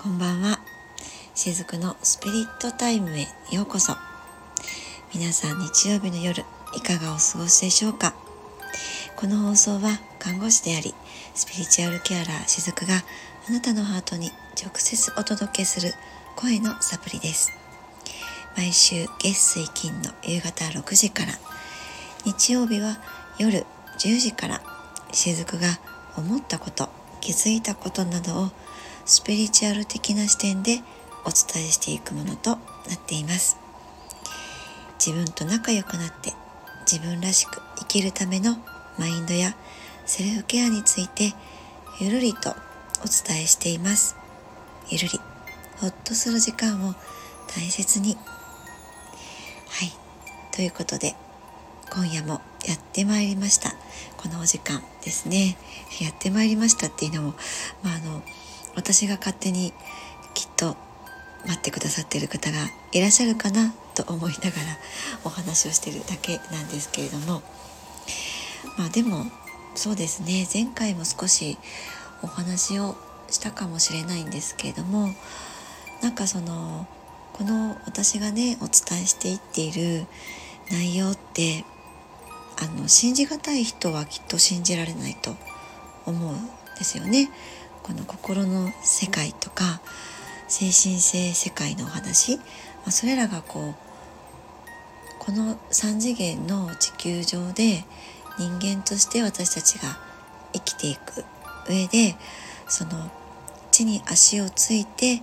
こんばんは。しずくのスピリットタイムへようこそ。皆さん日曜日の夜いかがお過ごしでしょうか？この放送は看護師でありスピリチュアルケアラーしずくがあなたのハートに直接お届けする声のサプリです。毎週月水金の夕方6時から。日曜日は夜10時からしずくが思ったこと気づいたことなどをスピリチュアル的な視点でお伝えしていくものとなっています。自分と仲良くなって自分らしく生きるためのマインドやセルフケアについてゆるりとお伝えしています。ゆるりほっとする時間を大切に。はいということで今夜もやってまいりました。このお時間ですね。やってまいりましたっていうのも、まあ、あの私が勝手にきっと待ってくださっている方がいらっしゃるかなと思いながらお話をしてるだけなんですけれども。まあでもそうですね。前回も少しお話をしたかもしれないんですけれども。なんかそのこの私がねお伝えしていっている内容ってあの信じがたい人はきっと信じられないと思うんですよね。この心の世界とか精神性世界のお話、まあ、それらがこうこの3次元の地球上で人間として私たちが生きていく上でその地に足をついて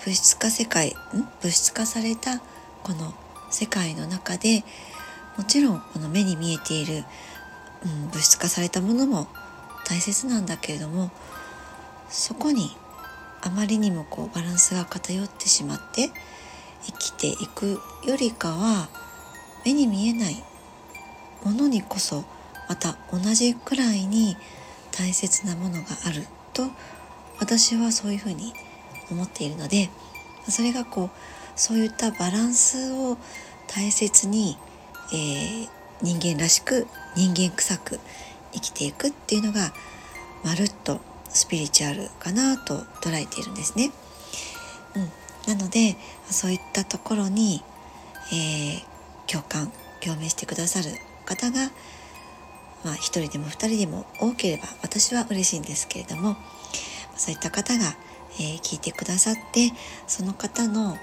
物質化世界ん？物質化されたこの世界の中でもちろんこの目に見えている、うん、物質化されたものも大切なんだけれどもそこにあまりにもこうバランスが偏ってしまって生きていくよりかは目に見えないものにこそまた同じくらいに大切なものがあると私はそういうふうに思っているのでそれがこうそういったバランスを大切にえー、人間らしく人間臭く生きていくっていうのがまるっとスピリチュアルかなと捉えているんですね。うん、なのでそういったところに、えー、共感共鳴してくださる方が、まあ、1人でも2人でも多ければ私は嬉しいんですけれどもそういった方が、えー、聞いてくださってその方の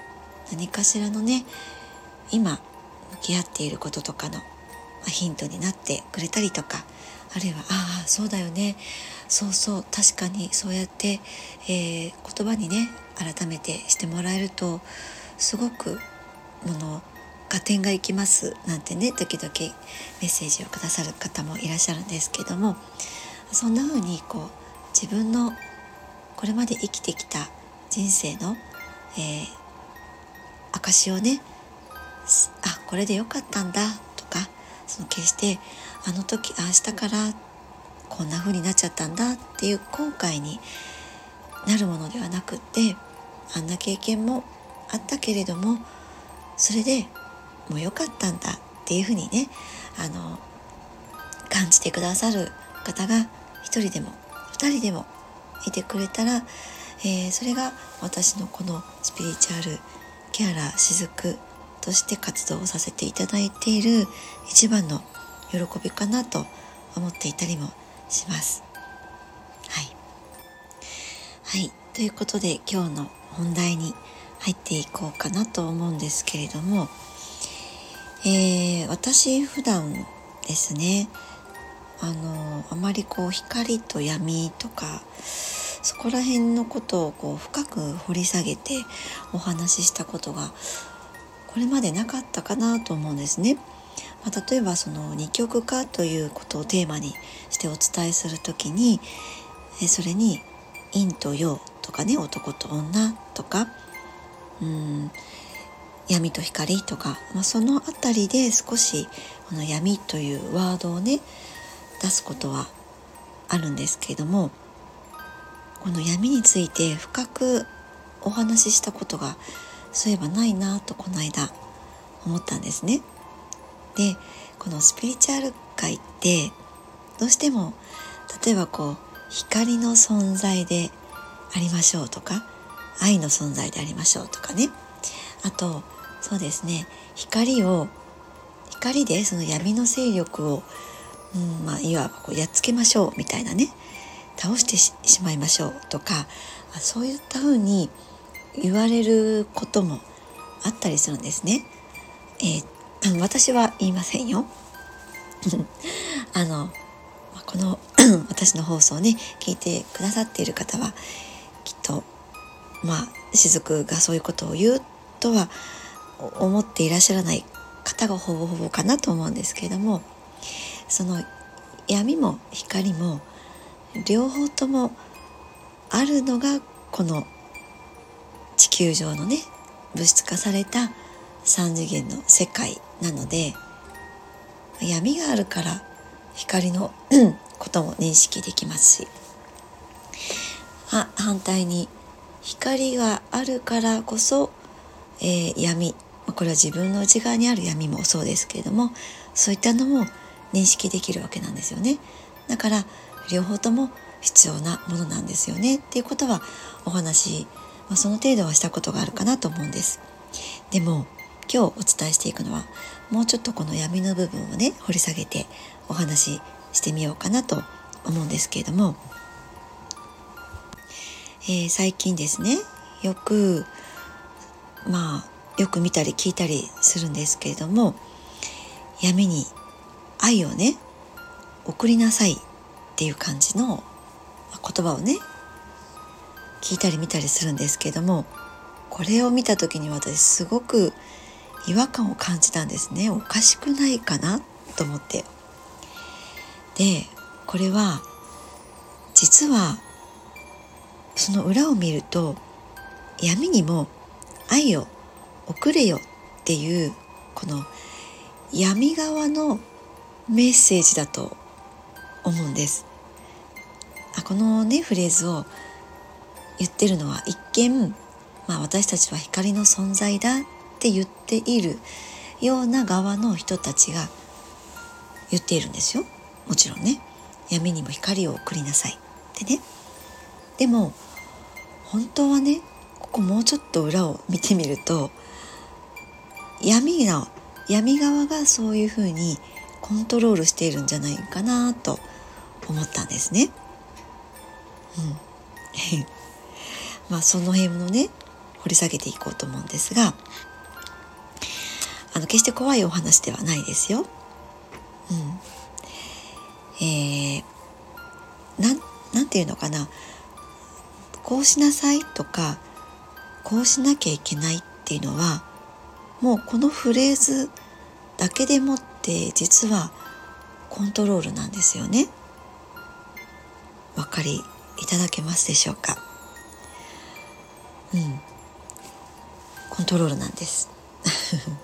何かしらのね今向き合っていることとかのヒントになってくれたりとかあるいは「ああそうだよねそうそう確かにそうやって、えー、言葉にね改めてしてもらえるとすごくもの合点がいきますなんてね時々メッセージをくださる方もいらっしゃるんですけどもそんな風にこう自分のこれまで生きてきた人生の、えー、証をねあこれでよかったんだとかその決してあの時ああしたからこんな風になっちゃったんだっていう後悔になるものではなくってあんな経験もあったけれどもそれでもう良かったんだっていうふうにねあの感じてくださる方が一人でも二人でもいてくれたら、えー、それが私のこのスピリチュアルケアラー雫として活動をさせていただいている一番の喜びかなと思っていたりもします。はい。はい。ということで今日の本題に入っていこうかなと思うんですけれども、えー、私普段ですね、あの、あまりこう光と闇とか、そこら辺のことをこう深く掘り下げてお話ししたことがこれまでなかったかなと思うんですね。まあ、例えばその二極化ということをテーマにしてお伝えする時にそれに陰と陽とかね男と女とかうん闇と光とか、まあ、その辺りで少しこの闇というワードをね出すことはあるんですけれどもこの闇について深くお話ししたことがそういえばないなとこの間思ったんですね。でこのスピリチュアル界ってどうしても例えばこう光の存在でありましょうとか愛の存在でありましょうとかねあとそうですね光を光でその闇の勢力を、うんまあ、いわばこうやっつけましょうみたいなね倒してしまいましょうとかそういったふうに言われることもあったりするんですね。えー、私は言いませんよ。あのこの 私の放送をね聞いてくださっている方はきっとまあ雫がそういうことを言うとは思っていらっしゃらない方がほぼほぼかなと思うんですけれどもその闇も光も両方ともあるのがこの地球上のね物質化された3次元の世界なので闇があるから光の ことも認識できますしあ反対に光があるからこそ、えー、闇これは自分の内側にある闇もそうですけれどもそういったのも認識できるわけなんですよね。だから両方とも必要なものなんですよね。っていうことはお話、まあ、その程度はしたことがあるかなと思うんです。でも今日お伝えしていくのはもうちょっとこの闇の部分をね掘り下げてお話ししてみようかなと思うんですけれども、えー、最近ですねよくまあよく見たり聞いたりするんですけれども闇に愛をね送りなさいっていう感じの言葉をね聞いたり見たりするんですけれどもこれを見た時に私すごく違和感を感じたんですね。おかしくないかな？と思って。でこれは実はその裏を見ると闇にも愛を送れよっていうこの闇側のメッセージだと思うんです。あこのねフレーズを言ってるのは一見、まあ、私たちは光の存在だっって言っているような側の人たちが言っているんですよ。もちろんね。闇にも光を送りなさい。ってね。でも本当はねここもうちょっと裏を見てみると闇の闇側がそういうふうにコントロールしているんじゃないかなと思ったんですね。うん。まあその辺のね掘り下げていこうと思うんですがあの決して怖いお話ではないですよ。うん、えー、なんなんていうのかな。こうしなさいとかこうしなきゃいけないっていうのはもうこのフレーズだけでもって実はコントロールなんですよね。お分かりいただけますでしょうか。うん。コントロールなんです。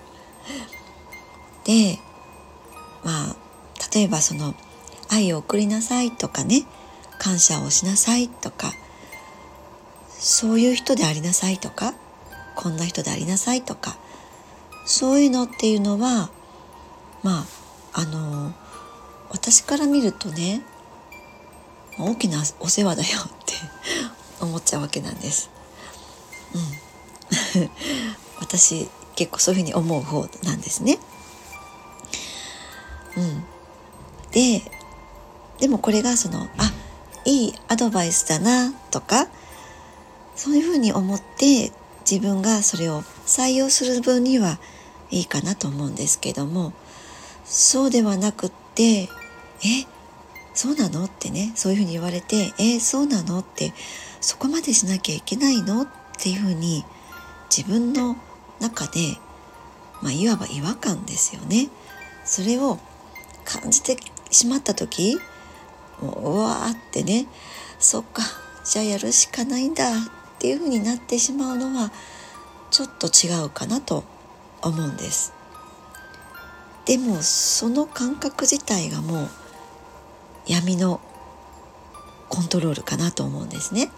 でまあ例えばその愛を送りなさいとかね感謝をしなさいとかそういう人でありなさいとかこんな人でありなさいとかそういうのっていうのはまああの私から見るとね大きなお世話だよって 思っちゃうわけなんです。うん、私結構そういうふうに思う方なんですね。うん、ででもこれがそのあいいアドバイスだなとかそういうふうに思って自分がそれを採用する分にはいいかなと思うんですけどもそうではなくってえそうなのってねそういうふうに言われてえ、そうなのってそこまでしなきゃいけないのっていうふうに自分の中で、まあ、いわば違和感ですよねそれを感じてしまった時もううわーってねそっかじゃあやるしかないんだっていうふうになってしまうのはちょっと違うかなと思うんですでもその感覚自体がもう闇のコントロールかなと思うんですね。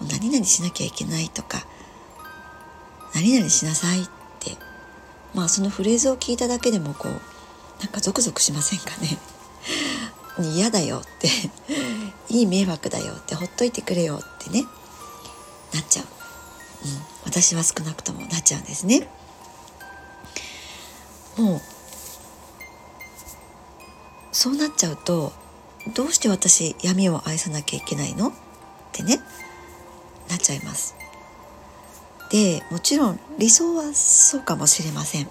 何々しなきゃいけないとか何々しなさいってまあそのフレーズを聞いただけでもこうなんかゾクゾクしませんかね 嫌だよって いい迷惑だよってほっといてくれよってねなっちゃう、うん、私は少なくともなっちゃうんですね。もうそうなっちゃうとどうして私闇を愛さなきゃいけないの？ってねなっちゃいます。でもちろん理想はそうかもしれません。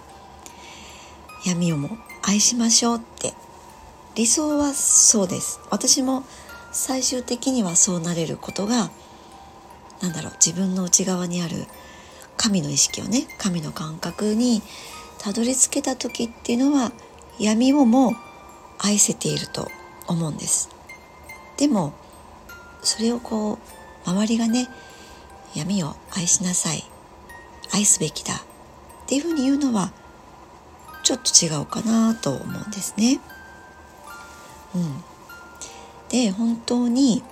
闇をも愛しましょうって。理想はそうです。私も最終的にはそうなれることが何だろう自分の内側にある神の意識をね神の感覚にたどり着けた時っていうのは闇をも愛せていると思うんです。でもそれをこう周りがね闇を愛しなさい。愛すべきだ。っていうふうに言うのはちょっと違うかなと思うんですね。うん、で本当に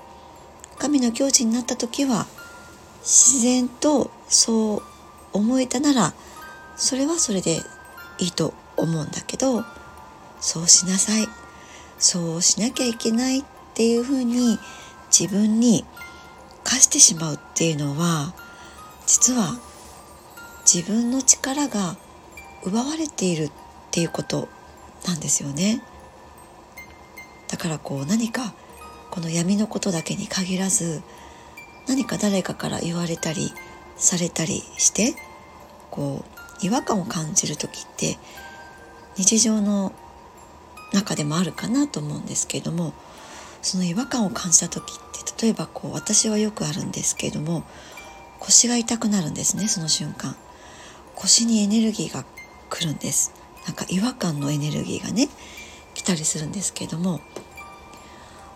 神の境地になった時は自然とそう思えたならそれはそれでいいと思うんだけどそうしなさい。そうしなきゃいけないっていうふうに自分に課してしまうっていうのは実は自分の力が奪われているっていうことなんですよね。だからこう何かこの闇のことだけに限らず何か誰かから言われたりされたりしてこう違和感を感じる時って日常の中でもあるかなと思うんですけれどもその違和感を感じた時って例えばこう私はよくあるんですけれども腰が痛くなるんですねその瞬間。腰にエネルギーが来るんです。なんか違和感のエネルギーがね来たりするんですけれども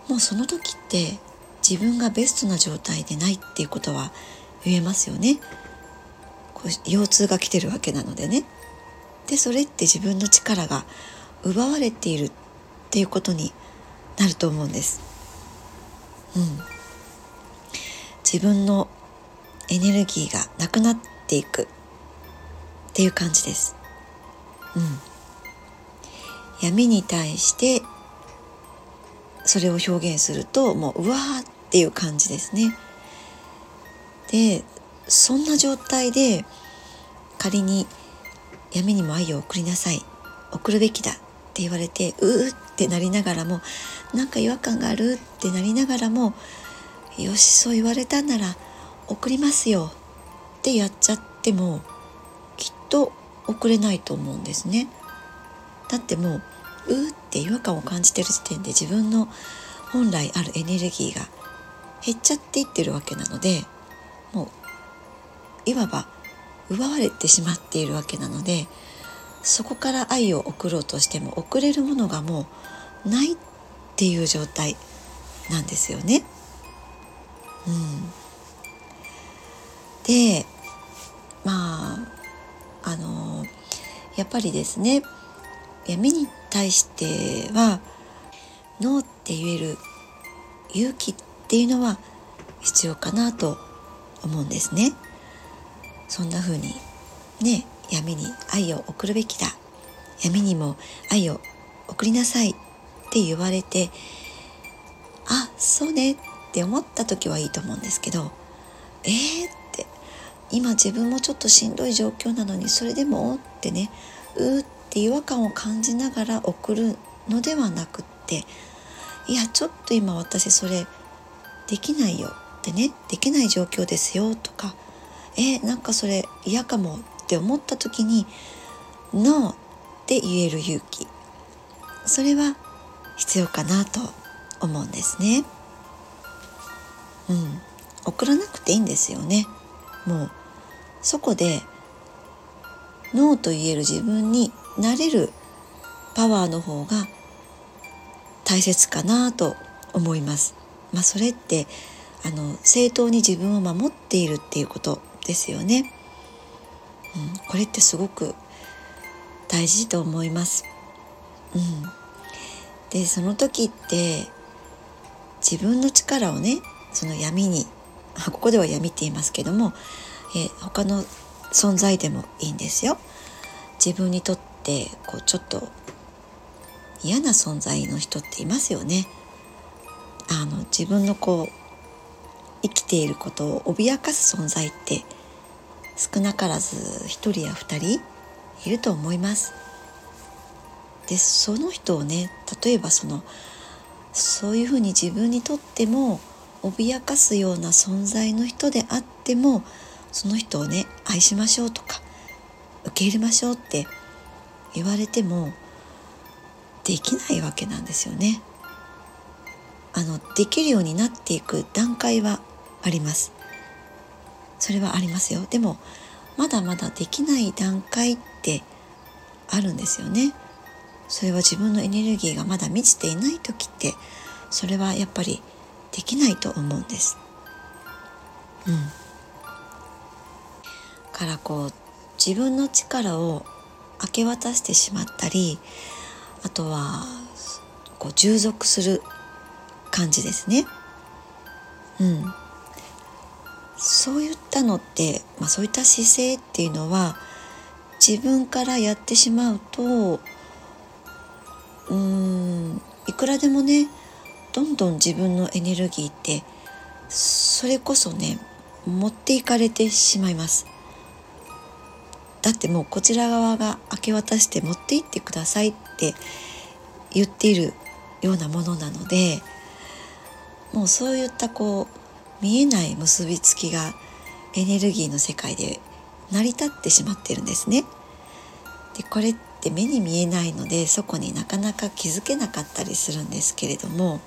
もうその時って自分がベストな状態でないっていうことは言えますよね。こう腰痛が来てるわけなのでね。でそれって自分の力が奪われているっていうことになると思うんです。うん、自分のエネルギーがなくなっていくっていう感じです。うん、闇に対してそれを表現するともううわーっていう感じですね。でそんな状態で仮に闇にも愛を送りなさい送るべきだって言われてうーってなりながらもなんか違和感があるってなりながらもよしそう言われたんなら送りますよってやっちゃってもきっと送れないと思うんですね。だってもううって違和感を感じてる時点で自分の本来あるエネルギーが減っちゃっていってるわけなのでもういわば奪われてしまっているわけなのでそこから愛を送ろうとしても送れるものがもうないっていう状態なんですよね。うん、でまああのやっぱりですね闇に対してはノーって言える勇気っていうのは必要かなと思うんですね。そんな風にね闇に愛を送るべきだ闇にも愛を送りなさいって言われてあそうねって思った時はいいと思うんですけどえー？って今自分もちょっとしんどい状況なのにそれでも？ってねうーって違和感を感じながら送るのではなくっていやちょっと今私それできないよってねできない状況ですよとかえー、なんかそれ嫌かもって思った時に「ノー」って言える勇気。それは必要かなと思うんですね。うん、送らなくていいんですよね。もうそこでノーと言える自分になれるパワーの方が大切かなと思います。まあ、それってあの正当に自分を守っているっていうことですよね。うん、これってすごく大事と思います。うん、でその時って自分の力をねその闇に ここでは闇って言いますけども、え他の存在でもいいんですよ。自分にとってこうちょっと嫌な存在の人っていますよね。あの自分のこう生きていることを脅かす存在って少なからず1人や2人いると思います。でその人をね例えばそのそういうふうに自分にとっても脅かすような存在の人であってもその人をね愛しましょうとか受け入れましょうって言われてもできないわけなんですよね。あのできるようになっていく段階はあります。それはありますよ。でもまだまだできない段階ってあるんですよね。それは自分のエネルギーがまだ満ちていない時ってそれはやっぱりできないと思うんです。うん。からこう自分の力を明け渡してしまったりあとはこう従属する感じですね。うん。そういったのって、まあ、そういった姿勢っていうのは自分からやってしまうとうーんいくらでもねどんどん自分のエネルギーってそれこそね持っていかれてしまいますだってもうこちら側が明け渡して持って行ってくださいって言っているようなものなのでもうそういったこう見えない結びつきがエネルギーの世界で成り立ってしまってるんですね。でこれって目に見えないのでそこになかなか気づけなかったりするんですけれども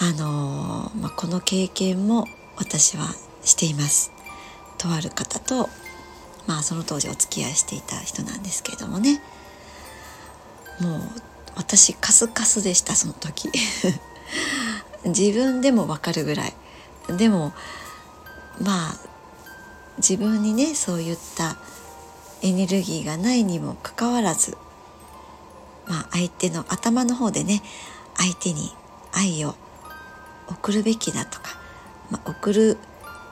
あのまあ、この経験も私はしています。とある方とまあその当時お付き合いしていた人なんですけれどもね。もう私カスカスでしたその時。自分でもわかるぐらい。でもまあ自分にねそういったエネルギーがないにもかかわらず、まあ、相手の頭の方でね相手に愛を送るべきだとか、まあ、送る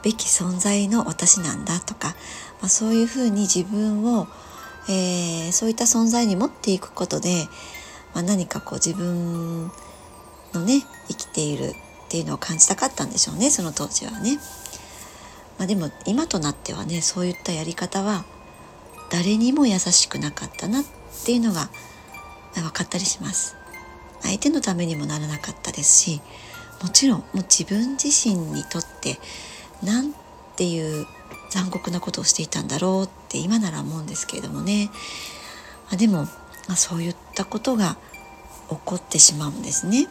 べき存在の私なんだとか、まあ、そういうふうに自分を、えー、そういった存在に持っていくことで、まあ、何かこう自分のね生きているっていうのを感じたかったんでしょうねその当時はね。まあ、でも今となってはねそういったやり方は誰にも優しくなかったなっていうのが分かったりします。相手のためにもならなかったですしもちろんもう自分自身にとって何ていう残酷なことをしていたんだろうって今なら思うんですけれどもね。あでも、まあ、そういったことが起こってしまうんですね。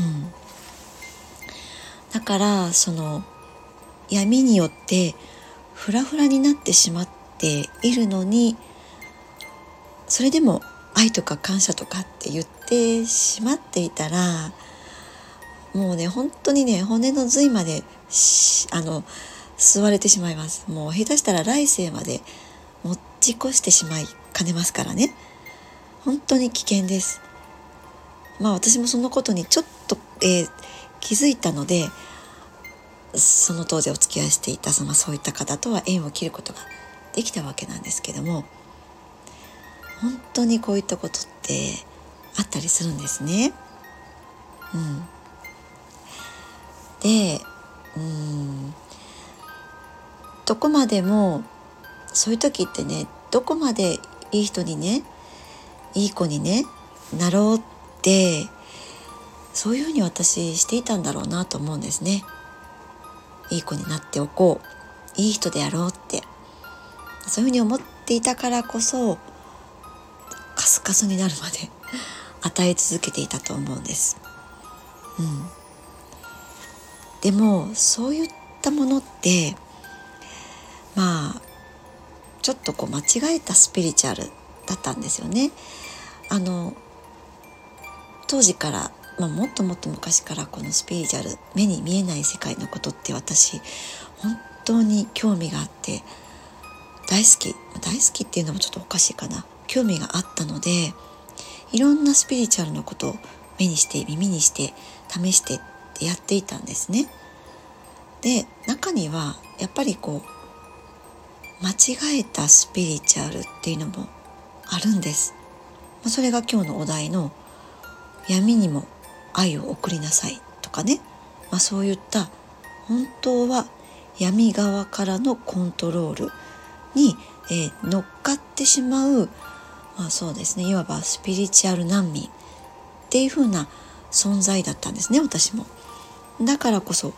うん、だからその闇によってフラフラになってしまっているのにそれでも愛とか感謝とかって言ってしまっていたらもうね本当にね骨の髄まであの吸われてしまいます。もう下手したら来世まで持ち越してしまいかねますからね。本当に危険です。まあ私もそのことにちょっと、えー、気づいたのでその当時お付き合いしていたそのそういった方とは縁を切ることができたわけなんですけども本当にこういったことってあったりするんですね。うん、でうんどこまでもそういう時ってねどこまでいい人にねいい子にねなろうってそういうふうに私していたんだろうなと思うんですね。いい子になっておこういい人であろうってそういうふうに思っていたからこそカスカスになるまで 与え続けていたと思うんです。うん、でもそういったものってまあちょっとこう間違えたスピリチュアルだったんですよね。あの当時から、まあ、もっともっと昔からこのスピリチュアル目に見えない世界のことって私本当に興味があって大好き大好きっていうのもちょっとおかしいかな興味があったのでいろんなスピリチュアルのことを目にして耳にして試してってやっていたんですね。で中にはやっぱりこう間違えたスピリチュアルっていうのもあるんです。それが今日のお題の「闇にも愛を送りなさい」とかね、まあ、そういった本当は闇側からのコントロールに、えー、乗っかってしまう、まあ、そうですねいわばスピリチュアル難民っていう風な存在だったんですね私も。だからこそ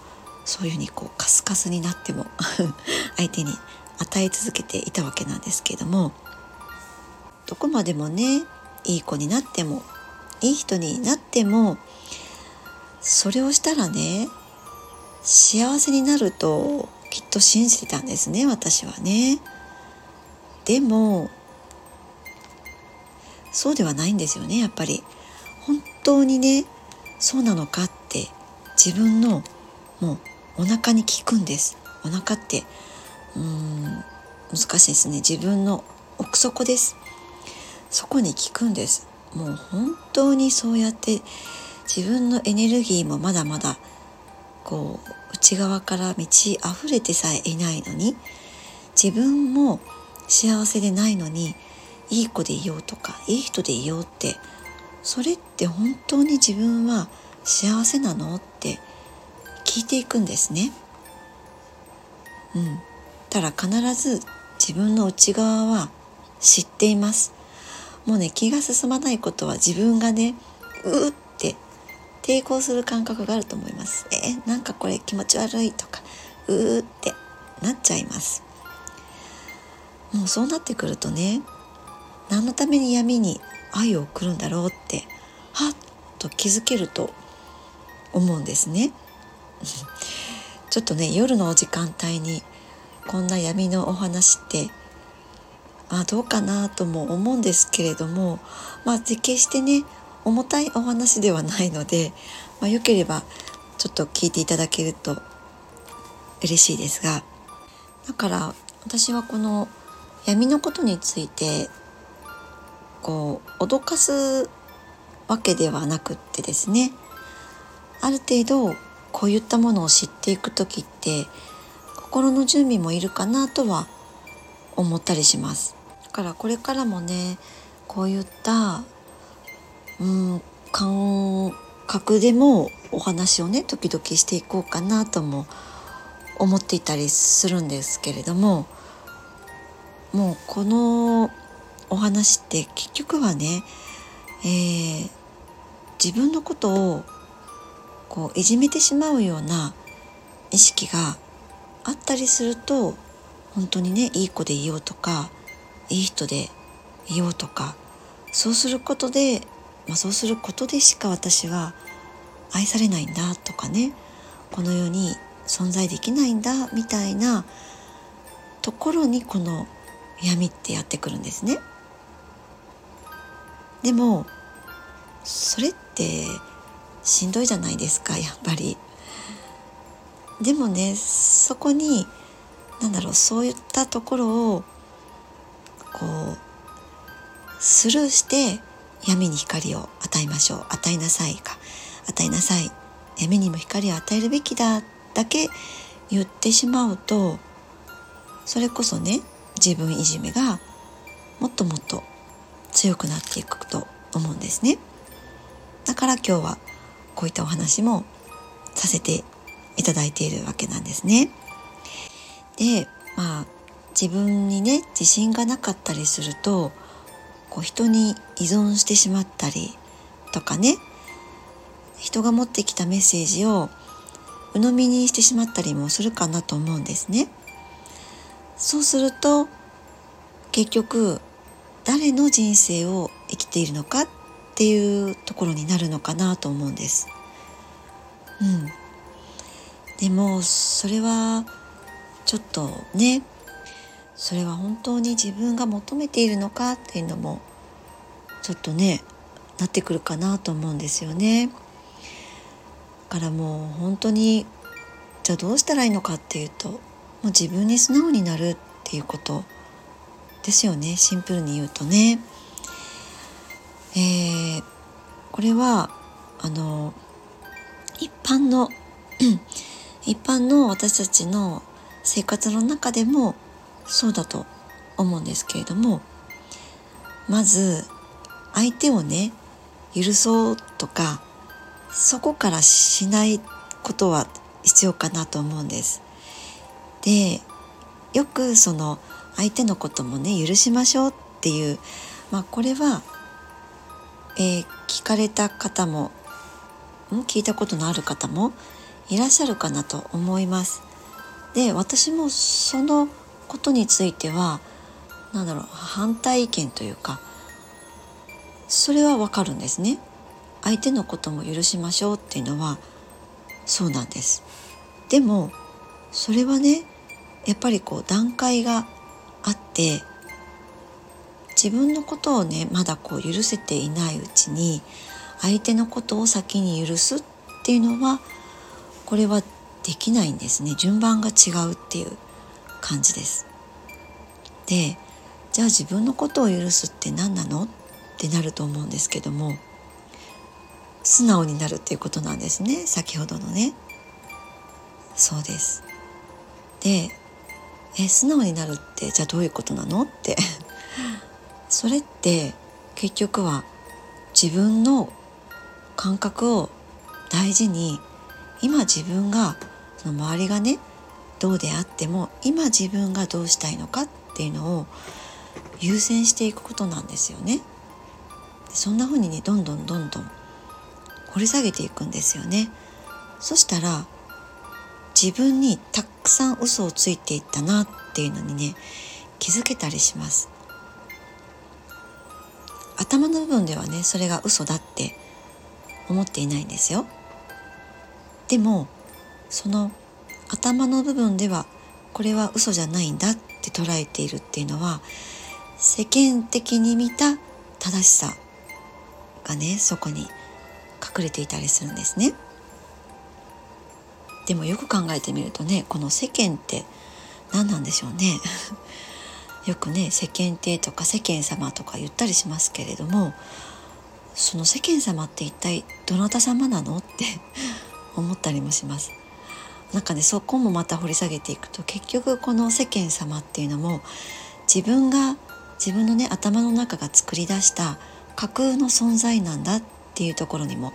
そういうふうにこうカスカスになっても 相手に与え続けていたわけなんですけどもどこまでもねいい子になってもいい人になってもそれをしたらね幸せになるときっと信じてたんですね私はね。でもそうではないんですよねやっぱり。本当にねそうなのかって自分のもうお腹に効くんです。お腹ってうーん難しいですね。自分の奥底です。そこに効くんです。もう本当にそうやって自分のエネルギーもまだまだこう内側から満ち溢れてさえいないのに自分も幸せでないのにいい子でいようとかいい人でいようってそれって本当に自分は幸せなのって聞いていくんですね。うん、ただ必ず自分の内側は知っています。もうね気が進まないことは自分がねうーって抵抗する感覚があると思います。えー、なんかこれ気持ち悪いとかうーってなっちゃいます。もうそうなってくるとね何のために闇に愛を送るんだろうってはっと気づけると思うんですね。ちょっとね夜のお時間帯にこんな闇のお話ってあどうかなとも思うんですけれどもまあ決してね重たいお話ではないので、まあ、よければちょっと聞いていただけると嬉しいですがだから私はこの闇のことについてこう脅かすわけではなくってですねある程度こういったものを知っていく時って心の準備もいるかなとは思ったりします。だからこれからもねこういったうん感覚でもお話をね時々していこうかなとも思っていたりするんですけれどももうこのお話って結局はね、えー、自分のことをこういじめてしまうような意識があったりすると本当にねいい子でいようとかいい人でいようとかそうすることで、まあ、そうすることでしか私は愛されないんだとかねこの世に存在できないんだみたいなところにこの闇ってやってくるんですね。でもそれってしんどいじゃないですかやっぱり。でもねそこに何だろうそういったところをこうスルーして闇に光を与えましょう与えなさいか与えなさい闇にも光を与えるべきだだけ言ってしまうとそれこそね自分いじめがもっともっと強くなっていくと思うんですねだから今日はこういったお話もさせていただいているわけなんですね。でまあ自分にね自信がなかったりするとこう人に依存してしまったりとかね人が持ってきたメッセージを鵜呑みにしてしまったりもするかなと思うんですね。そうすると結局誰の人生を生きているのかっていうところになるのかなと思うんです。うん、でもそれはちょっとねそれは本当に自分が求めているのかっていうのもちょっとねなってくるかなと思うんですよね。だからもう本当にじゃあどうしたらいいのかっていうとう自分に素直になるっていうことですよねシンプルに言うとね。えー、これはあの一般の一般の私たちの生活の中でもそうだと思うんですけれどもまず相手をね許そうとかそこからしないことは必要かなと思うんです。でよくその相手のこともね許しましょうっていう、まあ、これは、えー、聞かれた方も聞いたことのある方もいらっしゃるかなと思います。で私もそのことについては何だろう反対意見というかそれはわかるんですね。相手のことも許しましょうっていうのはそうなんです。でもそれはねやっぱりこう段階があって自分のことをねまだこう許せていないうちに相手のことを先に許すっていうのはこれはできないんですね。順番が違うっていう感じです。でじゃあ自分のことを許すって何なの？ってなると思うんですけども素直になるっていうことなんですね。先ほどのね。そうです。でえ素直になるってじゃあどういうことなの？って それって結局は自分の感覚を大事に今自分がその周りがねどうであっても今自分がどうしたいのかっていうのを優先していくことなんですよね。そんな風にねどんどんどんどん掘り下げていくんですよね。そしたら自分にたくさん嘘をついていったなっていうのにね気づけたりします頭の部分ではねそれが嘘だって思っていないんですよでもその頭の部分ではこれは嘘じゃないんだって捉えているっていうのは世間的に見た正しさがねそこに隠れていたりするんですね。でもよく考えてみるとねこの世間って何なんでしょうね よくね世間体とか世間様とか言ったりしますけれどもその世間様って一体どなた様なのって 思ったりもします。なんかねそこもまた掘り下げていくと結局この世間様っていうのも自分が自分のね頭の中が作り出した架空の存在なんだっていうところにも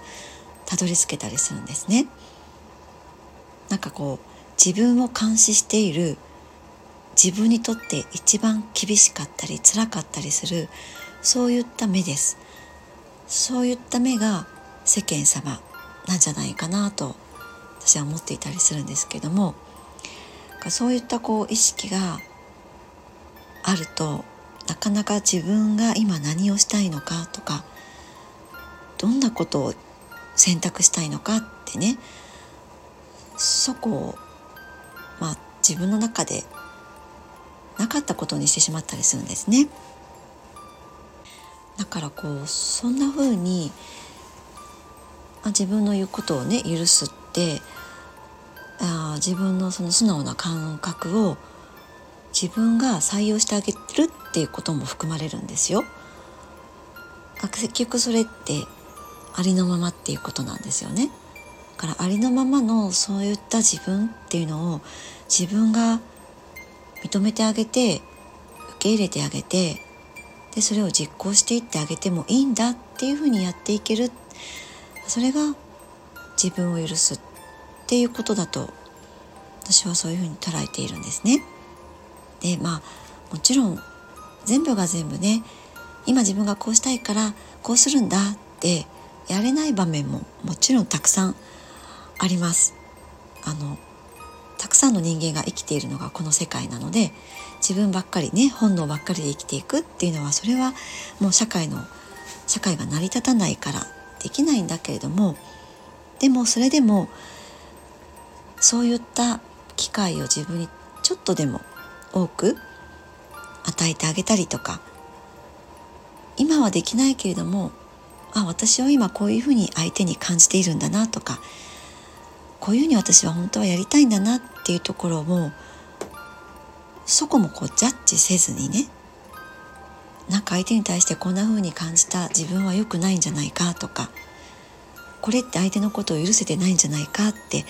たどり着けたりするんですね。なんかこう自分を監視している自分にとって一番厳しかったり辛かったりするそういった目です。そういった目が世間様なんじゃないかなと私は思っていたりするんですけどもそういったこう意識があるとなかなか自分が今何をしたいのかとかどんなことを選択したいのかってねそこをまあ自分の中でなかったことにしてしまったりするんですね。だからこうそんな風にあ自分の言うことをね許すってあ自分のその素直な感覚を自分が採用してあげるっていうことも含まれるんですよ。結局それってありのままっていうことなんですよね。からありのままのそういった自分っていうのを自分が認めてあげて受け入れてあげてでそれを実行していってあげてもいいんだっていうふうにやっていけるそれが自分を許すっていうことだと私はそういうふうに捉えているんですね。でまあもちろん全部が全部ね今自分がこうしたいからこうするんだってやれない場面ももちろんたくさんあります。あのたくさんの人間が生きているのがこの世界なので自分ばっかりね本能ばっかりで生きていくっていうのはそれはもう社会の社会が成り立たないからできないんだけれどもでもそれでもそういった機会を自分にちょっとでも多く与えてあげたりとか今はできないけれどもあ私は今こういうふうに相手に感じているんだなとかこういうふうに私は本当はやりたいんだなっていうところもそこもこうジャッジせずにねなんか相手に対してこんな風に感じた自分は良くないんじゃないかとかこれって相手のことを許せてないんじゃないかって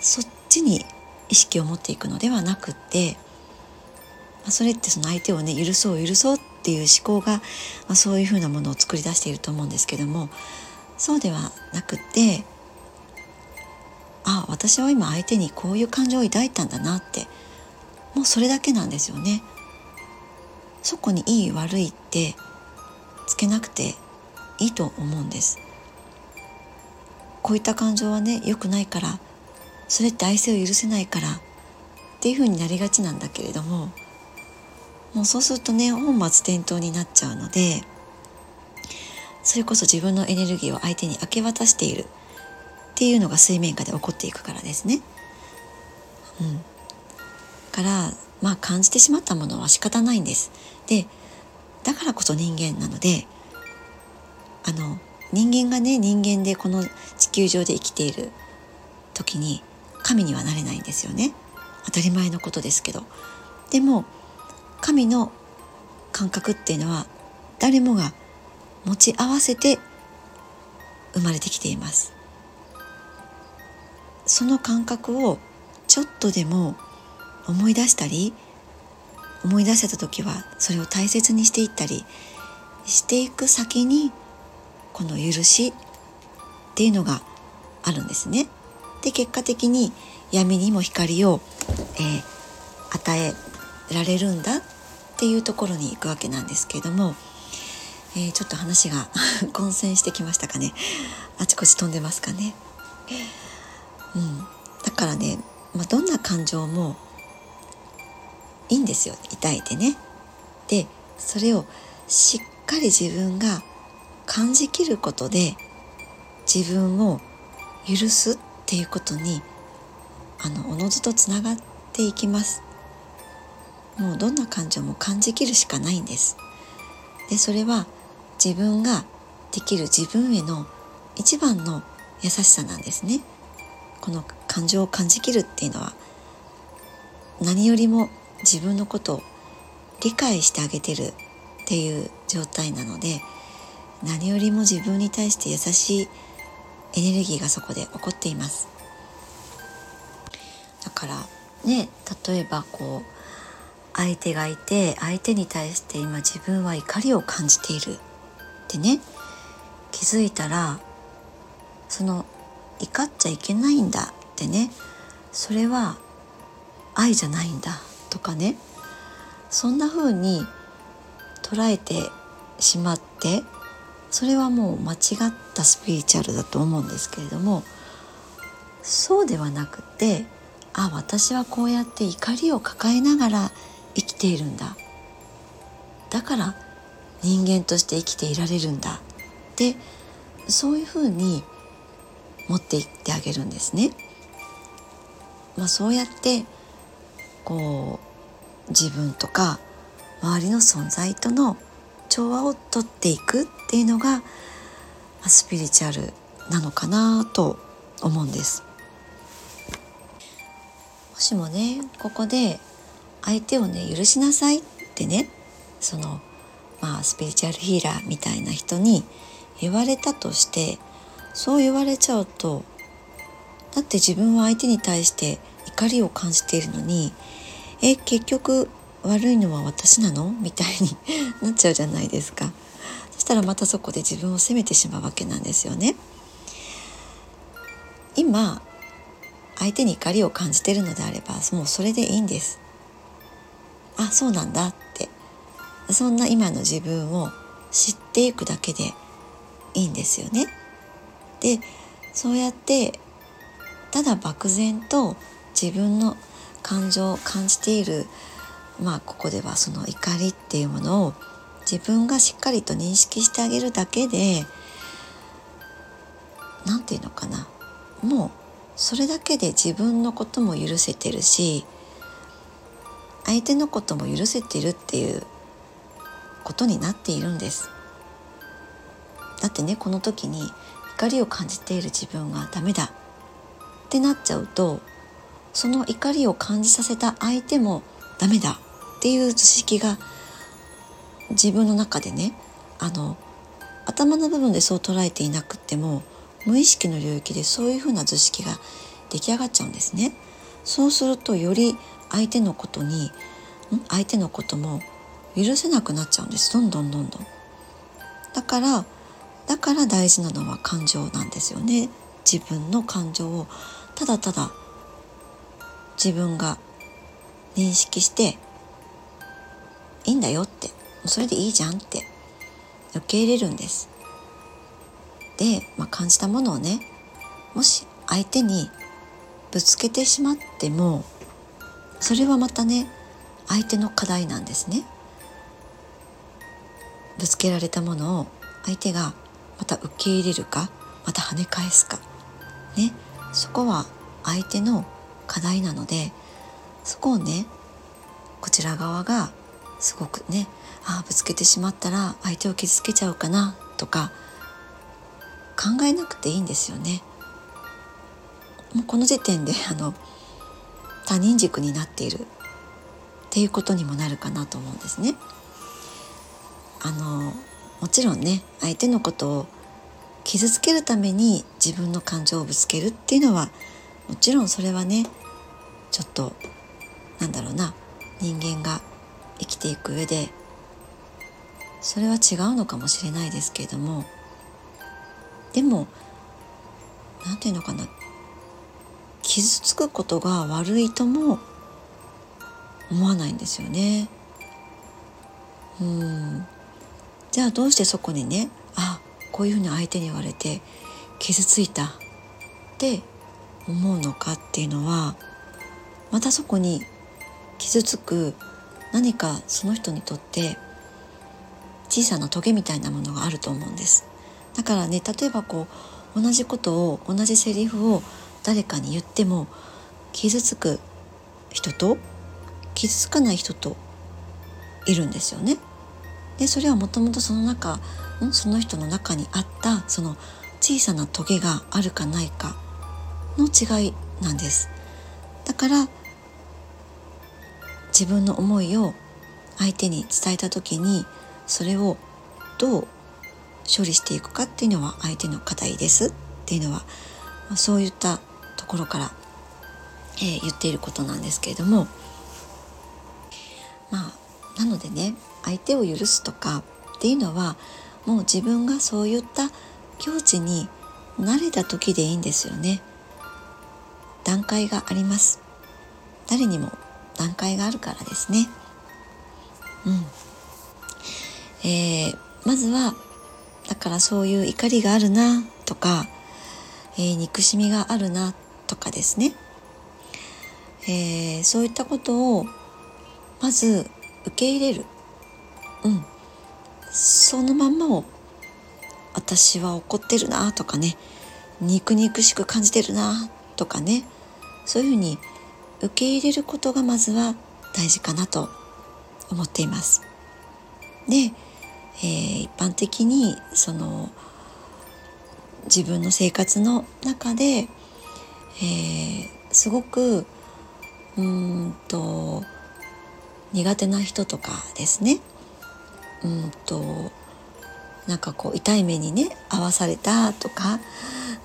そっちに意識を持っていくのではなくって、まあ、それってその相手をね許そう許そうっていう思考が、まあ、そういうふうなものを作り出していると思うんですけどもそうではなくってあ私は今相手にこういう感情を抱いたんだなってもうそれだけなんですよね。そこにいい悪いってつけなくていいと思うんです。こういった感情はね良くないからそれって愛性を許せないからっていう風になりがちなんだけれどももうそうするとね本末転倒になっちゃうのでそれこそ自分のエネルギーを相手に明け渡しているっていうのが水面下で起こっていくからですね。うん、からまあ感じてしまったものは仕方ないんです。でだからこそ人間なのであの人間がね人間でこの地球上で生きている時に神にはなれないんですよね当たり前のことですけどでも神の感覚っていうのは誰もが持ち合わせて生まれてきていますその感覚をちょっとでも思い出したり思い出せた時はそれを大切にしていったりしていく先にこの許しっていうのがあるんですね。で結果的に闇にも光を、えー、与えられるんだっていうところに行くわけなんですけれども、えー、ちょっと話が 混戦してきましたかねあちこち飛んでますかね。うん、だからね、まあ、どんな感情もいいんですよ。抱いてね。でそれをしっかり自分が感じきることで自分を許すっていうことにあのおのずとつながっていきます。もうどんな感情も感じきるしかないんです。でそれは自分ができる自分への一番の優しさなんですね。この感情を感じきるっていうのは何よりも自分のことを理解してあげてるっていう状態なので何よりも自分に対して優しいエネルギーがそこで起こっています。だからね例えばこう相手がいて相手に対して今自分は怒りを感じているってね気づいたらその怒っちゃいけないんだってね。それは愛じゃないんだとかね。そんな風に捉えてしまってそれはもう間違ったスピリチュアルだと思うんですけれどもそうではなくてあ私はこうやって怒りを抱えながら生きているんだ。だから人間として生きていられるんだってそういうふうに持っていってあげるんですね。まあ、そうやってこう自分とか周りの存在との調和をとっていくっていうのがスピリチュアルなのかなと思うんですもしもねここで相手をね許しなさいってねそのまあスピリチュアルヒーラーみたいな人に言われたとしてそう言われちゃうとだって自分は相手に対して怒りを感じているのにえ結局悪いのは私なの？みたいに なっちゃうじゃないですか。そしたらまたそこで自分を責めてしまうわけなんですよね。今相手に怒りを感じてるのであればもうそれでいいんです。あそうなんだ。って。そんな今の自分を知っていくだけでいいんですよね。でそうやってただ漠然と自分の感情を感じているまあここではその怒りっていうものを自分がしっかりと認識してあげるだけで何て言うのかな。もうそれだけで自分のことも許せてるし相手のことも許せてるっていうことになっているんです。だってねこの時に怒りを感じている自分がダメだってなっちゃうとその怒りを感じさせた相手もダメだっていう図式が自分の中でねあの頭の部分でそう捉えていなくっても無意識の領域でそういうふうな図式が出来上がっちゃうんですね。そうするとより相手のことに相手のことも許せなくなっちゃうんですどんどんどんどん。だからだから大事なのは感情なんですよね。自分の感情をただただ自分が認識していいんだよってそれでいいじゃんって受け入れるんですで、まあ、感じたものをねもし相手にぶつけてしまってもそれはまたね相手の課題なんですねぶつけられたものを相手がまた受け入れるか？また跳ね返すか？ね？そこは相手の課題なのでそこをねこちら側がすごくねああぶつけてしまったら相手を傷つけちゃうかなとか考えなくていいんですよね。もうこの時点であの他人軸になっているっていうことにもなるかなと思うんですね。あのもちろんね相手のことを傷つけるために自分の感情をぶつけるっていうのはもちろんそれはねちょっとなんだろうな人間が生きていく上でそれは違うのかもしれないですけれどもでも何て言うのかな傷つくことが悪いとも思わないんですよね。うんじゃあどうしてそこにねあこういうふうに相手に言われて傷ついたって思うのかっていうのはまたそこに傷つく何かその人にとって小さなトゲみたいなものがあると思うんですだからね例えばこう同じことを同じセリフを誰かに言っても傷つく人と傷つかない人といるんですよね。でそれはもともとその中その人の中にあったその小さなトゲがあるかないかの違いなんです。だから自分の思いを相手に伝えた時にそれをどう処理していくかっていうのは相手の課題です。っていうのはそういったところから、えー、言っていることなんですけれども。まあなのでね相手を許すとかっていうのはもう自分がそういった境地に慣れた時でいいんですよね。段階があります。誰にも段階があるからですね。うん。えー、まずはだからそういう怒りがあるなとか、えー、憎しみがあるなとかですね、えー、そういったことをまず受け入れる、うん、そのまんまを私は怒ってるなとかね。肉々しく感じてるなとかね。そういうふうに受け入れることがまずは大事かなと思っています。で、えー、一般的にその自分の生活の中でえー、すごくうんと苦手な人とかですね。うんとなんかこう痛い目にね合わされたとか、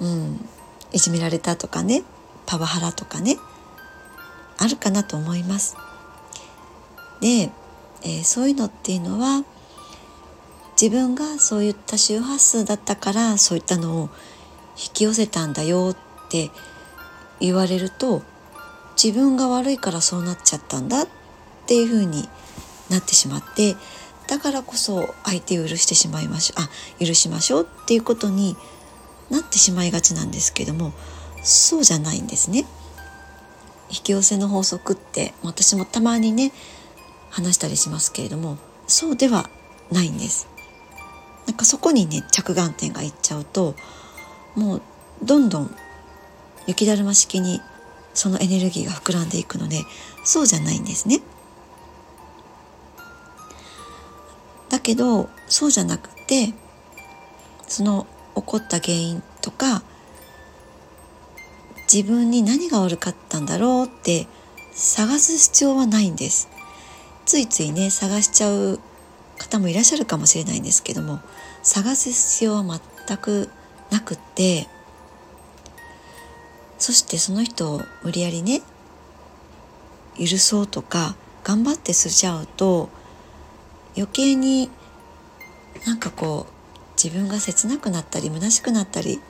うん、いじめられたとかねパワハラとかねあるかなと思います。で、えー、そういうのっていうのは自分がそういった周波数だったからそういったのを引き寄せたんだよって言われると自分が悪いからそうなっちゃったんだっていう風になってしまってだからこそ相手を許してしまいましょうあ許しましょうっていうことになってしまいがちなんですけどもそうじゃないんですね。引き寄せの法則って私もたまにね話したりしますけれどもそうではないんです。なんかそこにね着眼点がいっちゃうともうどんどん雪だるま式にそのエネルギーが膨らんでいくのでそうじゃないんですね。けどそうじゃなくてその起こった原因とか自分に何が悪かったんだろうって探す必要はないんです。ついついね探しちゃう方もいらっしゃるかもしれないんですけども探す必要は全くなくってそしてその人を無理やりね許そうとか頑張ってすしちゃうと余計になんかこう自分が切なくなったり虚しくなったり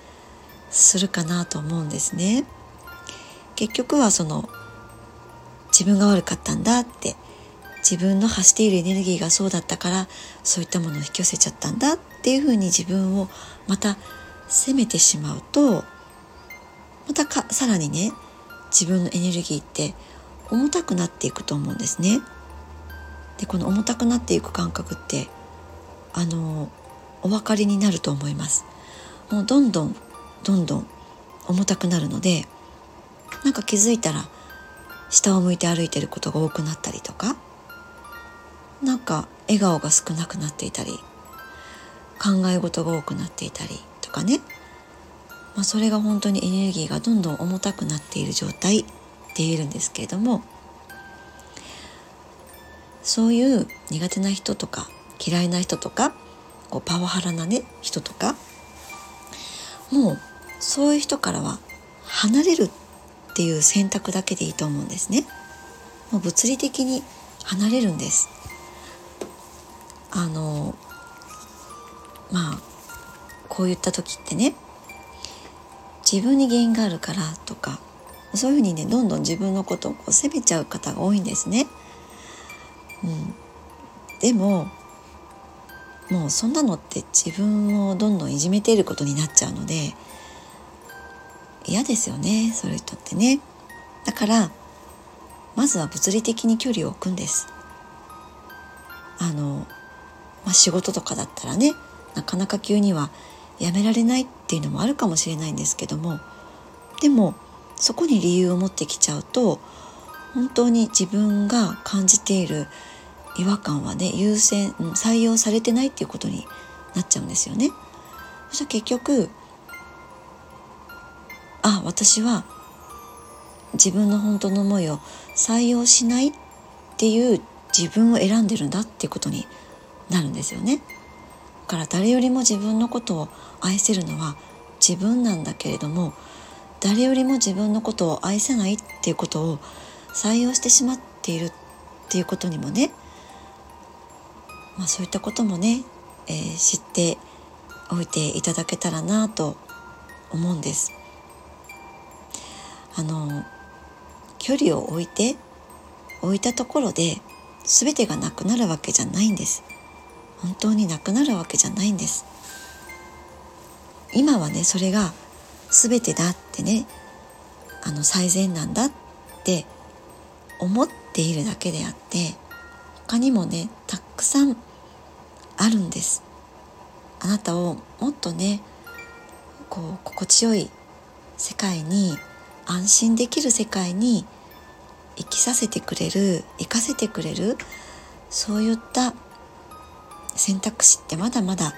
するかなと思うんですね。結局はその自分が悪かったんだって自分の発しているエネルギーがそうだったからそういったものを引き寄せちゃったんだっていうふうに自分をまた責めてしまうとまたかさらにね自分のエネルギーって重たくなっていくと思うんですね。でこの重たくなっていく感覚ってあのお分かりになると思います。もうどんどんどんどん重たくなるのでなんか気づいたら下を向いて歩いてることが多くなったりとかなんか笑顔が少なくなっていたり考え事が多くなっていたりとかね、まあ、それが本当にエネルギーがどんどん重たくなっている状態って言えるんですけれどもそういう苦手な人とか嫌いな人とかこうパワハラなね人とかもうそういう人からは離れるっていう選択だけでいいと思うんですね。もう物理的に離れるんです。あのまあこういった時ってね自分に原因があるからとかそういうふうにねどんどん自分のことをこう責めちゃう方が多いんですね。うん、でももうそんなのって自分をどんどんいじめていることになっちゃうので嫌ですよねそういう人ってね。だからまずは物理的に距離を置くんです。あの、まあ、仕事とかだったらねなかなか急にはやめられないっていうのもあるかもしれないんですけどもでもそこに理由を持ってきちゃうと本当に自分が感じている違和感はね優先採用されてないっていうことになっちゃうんですよね。そしたら結局あ私は自分の本当の思いを採用しないっていう自分を選んでるんだっていうことになるんですよね。だから誰よりも自分のことを愛せるのは自分なんだけれども誰よりも自分のことを愛せないっていうことを採用してしまっているっていうことにもね、まあ、そういったこともね、えー、知っておいていただけたらなと思うんです。あの距離を置いて置いたところで全てがなくなるわけじゃないんです本当になくなるわけじゃないんです今はねそれが全てだってねあの最善なんだって思っているだけであって他にもねたくさんあるんです。あなたをもっとねこう心地よい世界に安心できる世界に生きさせてくれる生かせてくれるそういった選択肢ってまだまだ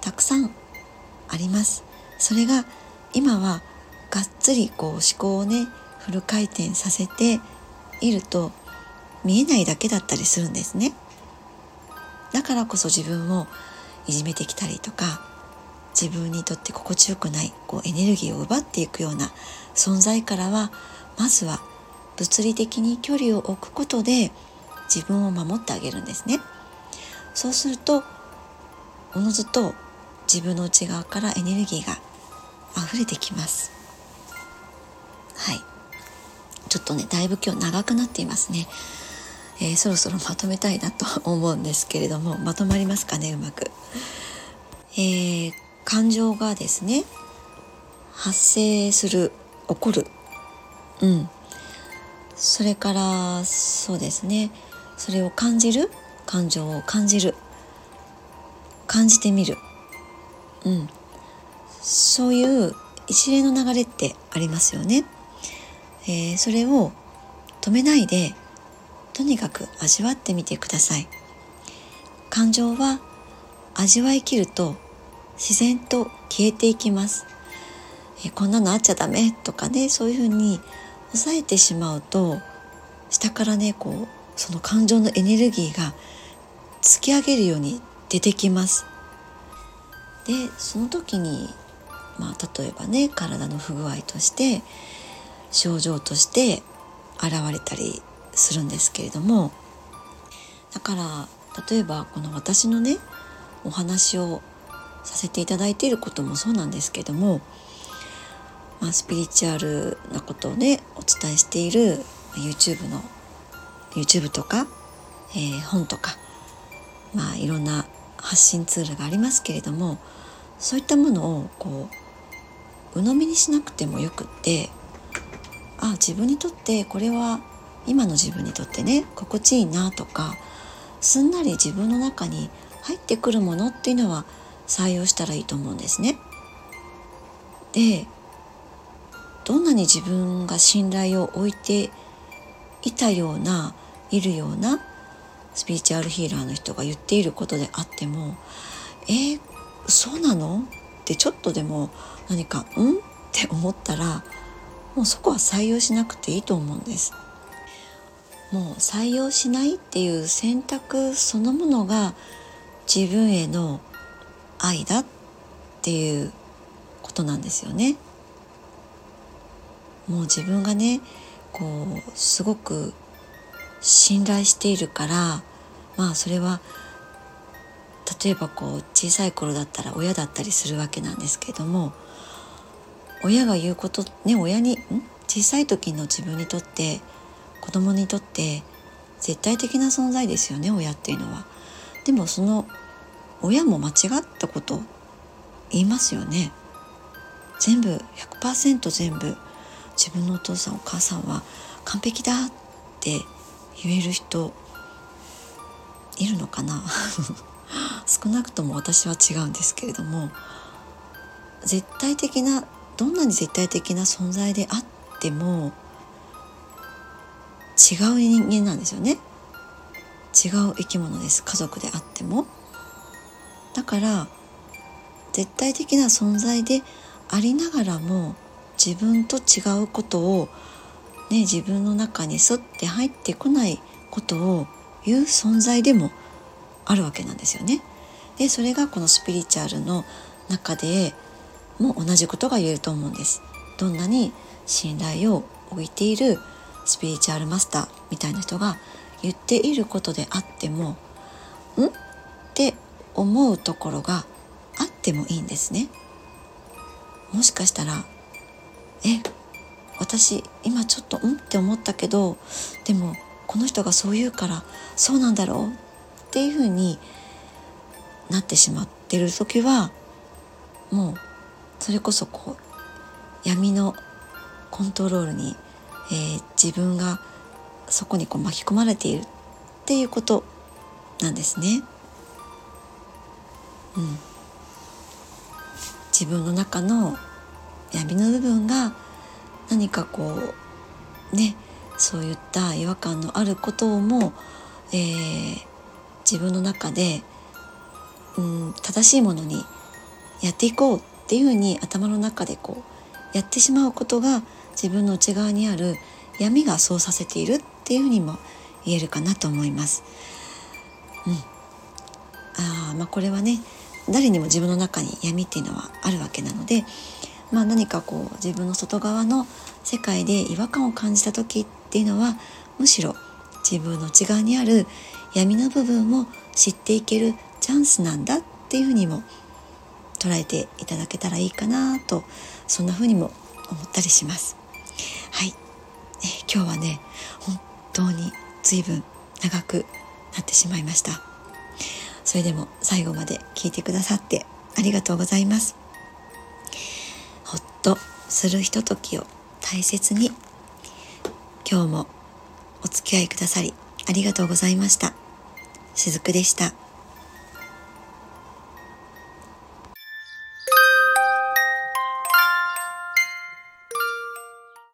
たくさんあります。それが今はがっつりこう思考をねフル回転させていると見えないだけだったりするんですね。だからこそ自分をいじめてきたりとか自分にとって心地よくないこうエネルギーを奪っていくような存在からはまずは物理的に距離を置くことで自分を守ってあげるんですね。そうするとおのずと自分の内側からエネルギーが溢れてきます。はい。ちょっとねだいぶ今日長くなっていますね、えー、そろそろまとめたいなと思うんですけれども まとまりますかねうまく、えー、感情がですね発生する起こる。うん。それからそうですね。それを感じる感情を感じる。感じてみる。うん。そういう一連の流れってありますよね。えー、それを止めないでとにかく味わってみてください。感情は味わいきると自然と消えていきます。え、こんなのあっちゃダメとかねそういうふうに抑えてしまうと下からねこうその感情のエネルギーが突き上げるように出てきます。でその時にまあ、例えばね体の不具合として症状として現れたりするんですけれどもだから例えばこの私のねお話をさせていただいていることもそうなんですけどもまあ、スピリチュアルなことをねお伝えしている YouTube の YouTube とか、えー、本とかまあいろんな発信ツールがありますけれどもそういったものをこう鵜呑みにしなくてもよくってあ自分にとってこれは今の自分にとってね心地いいなとかすんなり自分の中に入ってくるものっていうのは採用したらいいと思うんですね。でどんなに自分が信頼を置いていたようないるようなスピリチュアルヒーラーの人が言っていることであってもえー、そうなの？ってちょっとでも何か「ん?」って思ったらもうそこは採用しなくていいと思うんです。もう採用しないっていう選択そのものが自分への愛だっていうことなんですよね。もう自分がねこうすごく信頼しているからまあそれは例えばこう小さい頃だったら親だったりするわけなんですけれども親が言うことね親にん？小さい時の自分にとって子供にとって絶対的な存在ですよね親っていうのは。でもその親も間違ったこと言いますよね。全部100%全部自分のお父さんお母さんは完璧だって言える人いるのかな 少なくとも私は違うんですけれども絶対的などんなに絶対的な存在であっても違う人間なんですよね違う生き物です家族であってもだから絶対的な存在でありながらも自分と違うことを、ね、自分の中にスッて入ってこないことを言う存在でもあるわけなんですよね。でそれがこのスピリチュアルの中でも同じことが言えると思うんです。どんなに信頼を置いているスピリチュアルマスターみたいな人が言っていることであっても「ん?」って思うところがあってもいいんですね。もしかしたらえ私今ちょっとうんって思ったけどでもこの人がそう言うからそうなんだろうっていうふうになってしまってる時はもうそれこそこう闇のコントロールに、えー、自分がそこにこう巻き込まれているっていうことなんですね。うん、自分の中の闇の部分が何かこうねそういった違和感のあることをも、えー、自分の中で、うん、正しいものにやっていこうっていうふうに頭の中でこうやってしまうことが自分の内側にある闇がそうさせているっていうふうにも言えるかなと思います。うん、あまあこれはね誰にも自分の中に闇っていうのはあるわけなのでまあ、何かこう自分の外側の世界で違和感を感じた時っていうのはむしろ自分の内側にある闇の部分を知っていけるチャンスなんだっていうふうにも捉えていただけたらいいかなとそんなふうにも思ったりします。はい、え今日はね本当に随分長くなってしまいました。それでも最後まで聞いてくださってありがとうございますほっ。とするひとときを大切に今日もお付き合いくださりありがとうございました。しずくでした。